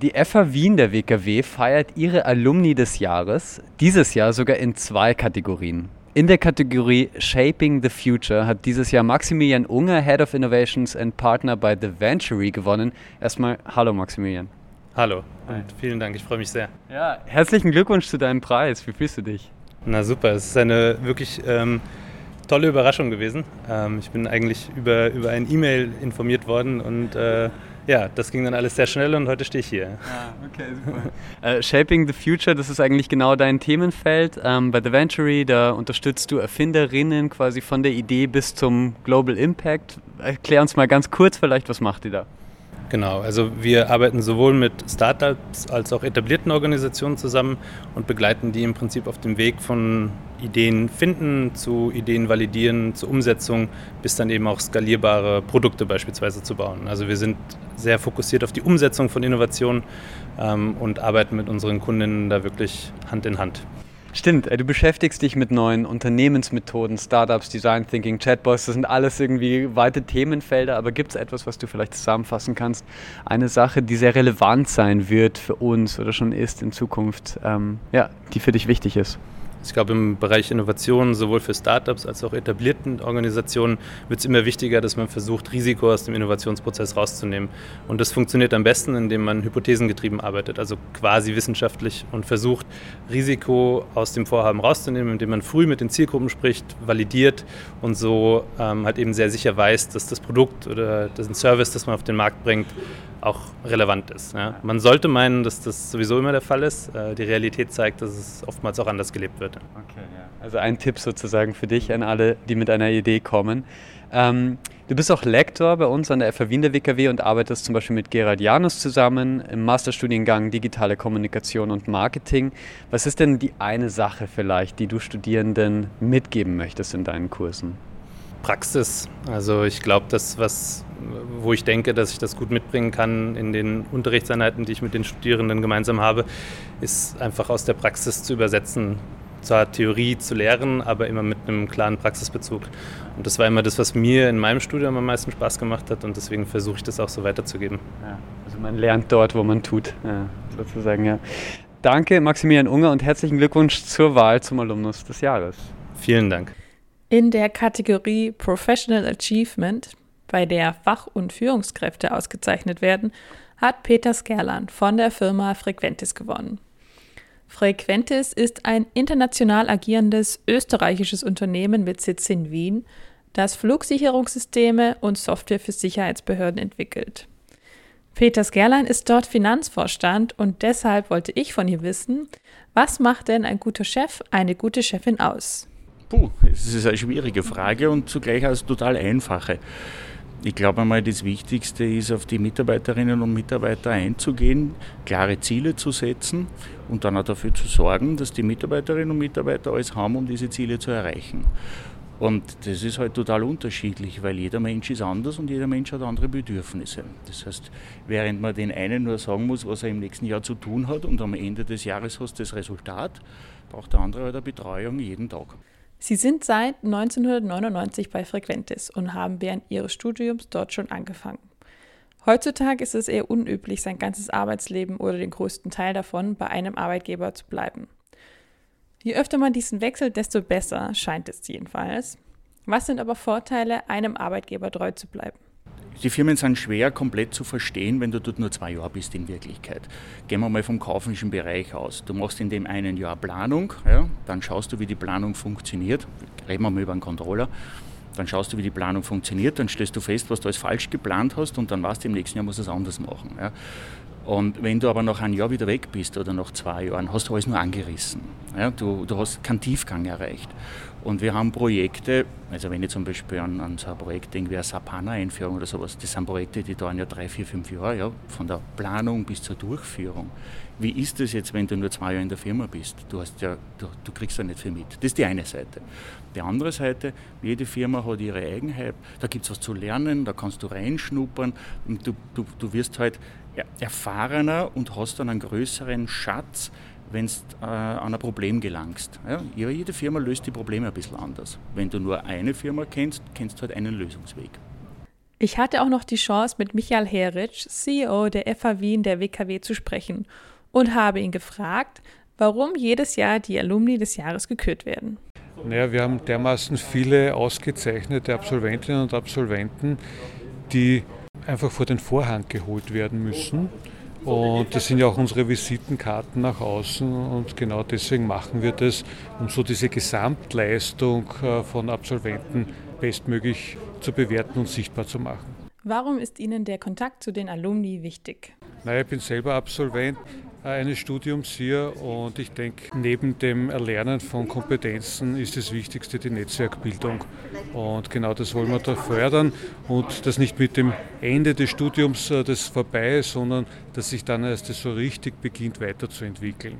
Die FH Wien der WKW feiert ihre Alumni des Jahres, dieses Jahr sogar in zwei Kategorien. In der Kategorie Shaping the Future hat dieses Jahr Maximilian Unger, Head of Innovations and Partner bei The Ventury, gewonnen. Erstmal hallo Maximilian. Hallo und vielen Dank, ich freue mich sehr. Ja, herzlichen Glückwunsch zu deinem Preis. Wie fühlst du dich? Na super, es ist eine wirklich ähm, tolle Überraschung gewesen. Ähm, ich bin eigentlich über, über ein E-Mail informiert worden und äh, ja, das ging dann alles sehr schnell und heute stehe ich hier. Ah, okay, super. äh, Shaping the Future, das ist eigentlich genau dein Themenfeld. Ähm, bei The Ventury, da unterstützt du Erfinderinnen quasi von der Idee bis zum Global Impact. Erklär uns mal ganz kurz vielleicht, was macht ihr da? Genau, also wir arbeiten sowohl mit Startups als auch etablierten Organisationen zusammen und begleiten die im Prinzip auf dem Weg von Ideen finden zu Ideen validieren, zur Umsetzung, bis dann eben auch skalierbare Produkte beispielsweise zu bauen. Also wir sind sehr fokussiert auf die Umsetzung von Innovationen ähm, und arbeiten mit unseren Kundinnen da wirklich Hand in Hand. Stimmt, äh, du beschäftigst dich mit neuen Unternehmensmethoden, Startups, Design Thinking, Chatbots, das sind alles irgendwie weite Themenfelder, aber gibt es etwas, was du vielleicht zusammenfassen kannst? Eine Sache, die sehr relevant sein wird für uns oder schon ist in Zukunft, ähm, ja, die für dich wichtig ist? Ich glaube, im Bereich Innovation, sowohl für Startups als auch etablierten Organisationen, wird es immer wichtiger, dass man versucht, Risiko aus dem Innovationsprozess rauszunehmen. Und das funktioniert am besten, indem man hypothesengetrieben arbeitet, also quasi wissenschaftlich und versucht, Risiko aus dem Vorhaben rauszunehmen, indem man früh mit den Zielgruppen spricht, validiert und so ähm, halt eben sehr sicher weiß, dass das Produkt oder das Service, das man auf den Markt bringt, auch relevant ist. Ja. Man sollte meinen, dass das sowieso immer der Fall ist. Äh, die Realität zeigt, dass es oftmals auch anders gelebt wird. Okay, ja. Also ein Tipp sozusagen für dich an alle, die mit einer Idee kommen. Ähm, du bist auch Lektor bei uns an der FH Wien der WKW und arbeitest zum Beispiel mit Gerald Janus zusammen im Masterstudiengang Digitale Kommunikation und Marketing. Was ist denn die eine Sache vielleicht, die du Studierenden mitgeben möchtest in deinen Kursen? Praxis. Also ich glaube, das, was, wo ich denke, dass ich das gut mitbringen kann in den Unterrichtseinheiten, die ich mit den Studierenden gemeinsam habe, ist einfach aus der Praxis zu übersetzen. Zwar Theorie zu lehren, aber immer mit einem klaren Praxisbezug. Und das war immer das, was mir in meinem Studium am meisten Spaß gemacht hat und deswegen versuche ich das auch so weiterzugeben. Ja, also man lernt dort, wo man tut, ja, sozusagen. Ja. Danke, Maximilian Unger, und herzlichen Glückwunsch zur Wahl zum Alumnus des Jahres. Vielen Dank. In der Kategorie Professional Achievement, bei der Fach- und Führungskräfte ausgezeichnet werden, hat Peter Skerland von der Firma Frequentis gewonnen. Frequentis ist ein international agierendes österreichisches Unternehmen mit Sitz in Wien, das Flugsicherungssysteme und Software für Sicherheitsbehörden entwickelt. Peter Skerlein ist dort Finanzvorstand und deshalb wollte ich von ihr wissen, was macht denn ein guter Chef, eine gute Chefin aus? Puh, es ist eine schwierige Frage und zugleich eine total einfache. Ich glaube einmal, das Wichtigste ist, auf die Mitarbeiterinnen und Mitarbeiter einzugehen, klare Ziele zu setzen und dann auch dafür zu sorgen, dass die Mitarbeiterinnen und Mitarbeiter alles haben, um diese Ziele zu erreichen. Und das ist halt total unterschiedlich, weil jeder Mensch ist anders und jeder Mensch hat andere Bedürfnisse. Das heißt, während man den einen nur sagen muss, was er im nächsten Jahr zu tun hat und am Ende des Jahres hast du das Resultat, braucht der andere halt eine Betreuung jeden Tag. Sie sind seit 1999 bei Frequentis und haben während ihres Studiums dort schon angefangen. Heutzutage ist es eher unüblich, sein ganzes Arbeitsleben oder den größten Teil davon bei einem Arbeitgeber zu bleiben. Je öfter man diesen wechselt, desto besser scheint es jedenfalls. Was sind aber Vorteile, einem Arbeitgeber treu zu bleiben? Die Firmen sind schwer komplett zu verstehen, wenn du dort nur zwei Jahre bist in Wirklichkeit. Gehen wir mal vom kaufmännischen Bereich aus. Du machst in dem einen Jahr Planung, ja, dann schaust du, wie die Planung funktioniert. Reden wir mal über einen Controller. Dann schaust du, wie die Planung funktioniert, dann stellst du fest, was du als falsch geplant hast und dann weißt du, im nächsten Jahr musst du es anders machen. Ja. Und wenn du aber nach einem Jahr wieder weg bist oder nach zwei Jahren, hast du alles nur angerissen. Ja, du, du hast keinen Tiefgang erreicht. Und wir haben Projekte, also wenn ich zum Beispiel an, an so ein Projekt denke wie eine SAP-HANA-Einführung oder sowas, das sind Projekte, die dauern ja drei, vier, fünf Jahre, ja, von der Planung bis zur Durchführung. Wie ist das jetzt, wenn du nur zwei Jahre in der Firma bist? Du, hast ja, du, du kriegst ja nicht viel mit. Das ist die eine Seite. Die andere Seite, jede Firma hat ihre Eigenheit, da gibt es was zu lernen, da kannst du reinschnuppern und du, du, du wirst halt erfahrener und hast dann einen größeren Schatz wenn du äh, an ein Problem gelangst. Ja, jede Firma löst die Probleme ein bisschen anders. Wenn du nur eine Firma kennst, kennst du halt einen Lösungsweg. Ich hatte auch noch die Chance, mit Michael Heritsch, CEO der FA Wien der WKW, zu sprechen und habe ihn gefragt, warum jedes Jahr die Alumni des Jahres gekürt werden. Naja, wir haben dermaßen viele ausgezeichnete Absolventinnen und Absolventen, die einfach vor den Vorhang geholt werden müssen. Und das sind ja auch unsere Visitenkarten nach außen und genau deswegen machen wir das, um so diese Gesamtleistung äh, von Absolventen bestmöglich zu bewerten und sichtbar zu machen. Warum ist Ihnen der Kontakt zu den Alumni wichtig? Naja, ich bin selber Absolvent eines Studiums hier und ich denke, neben dem Erlernen von Kompetenzen ist das Wichtigste die Netzwerkbildung. Und genau das wollen wir da fördern und das nicht mit dem Ende des Studiums äh, das vorbei ist, sondern dass sich dann erst so richtig beginnt weiterzuentwickeln.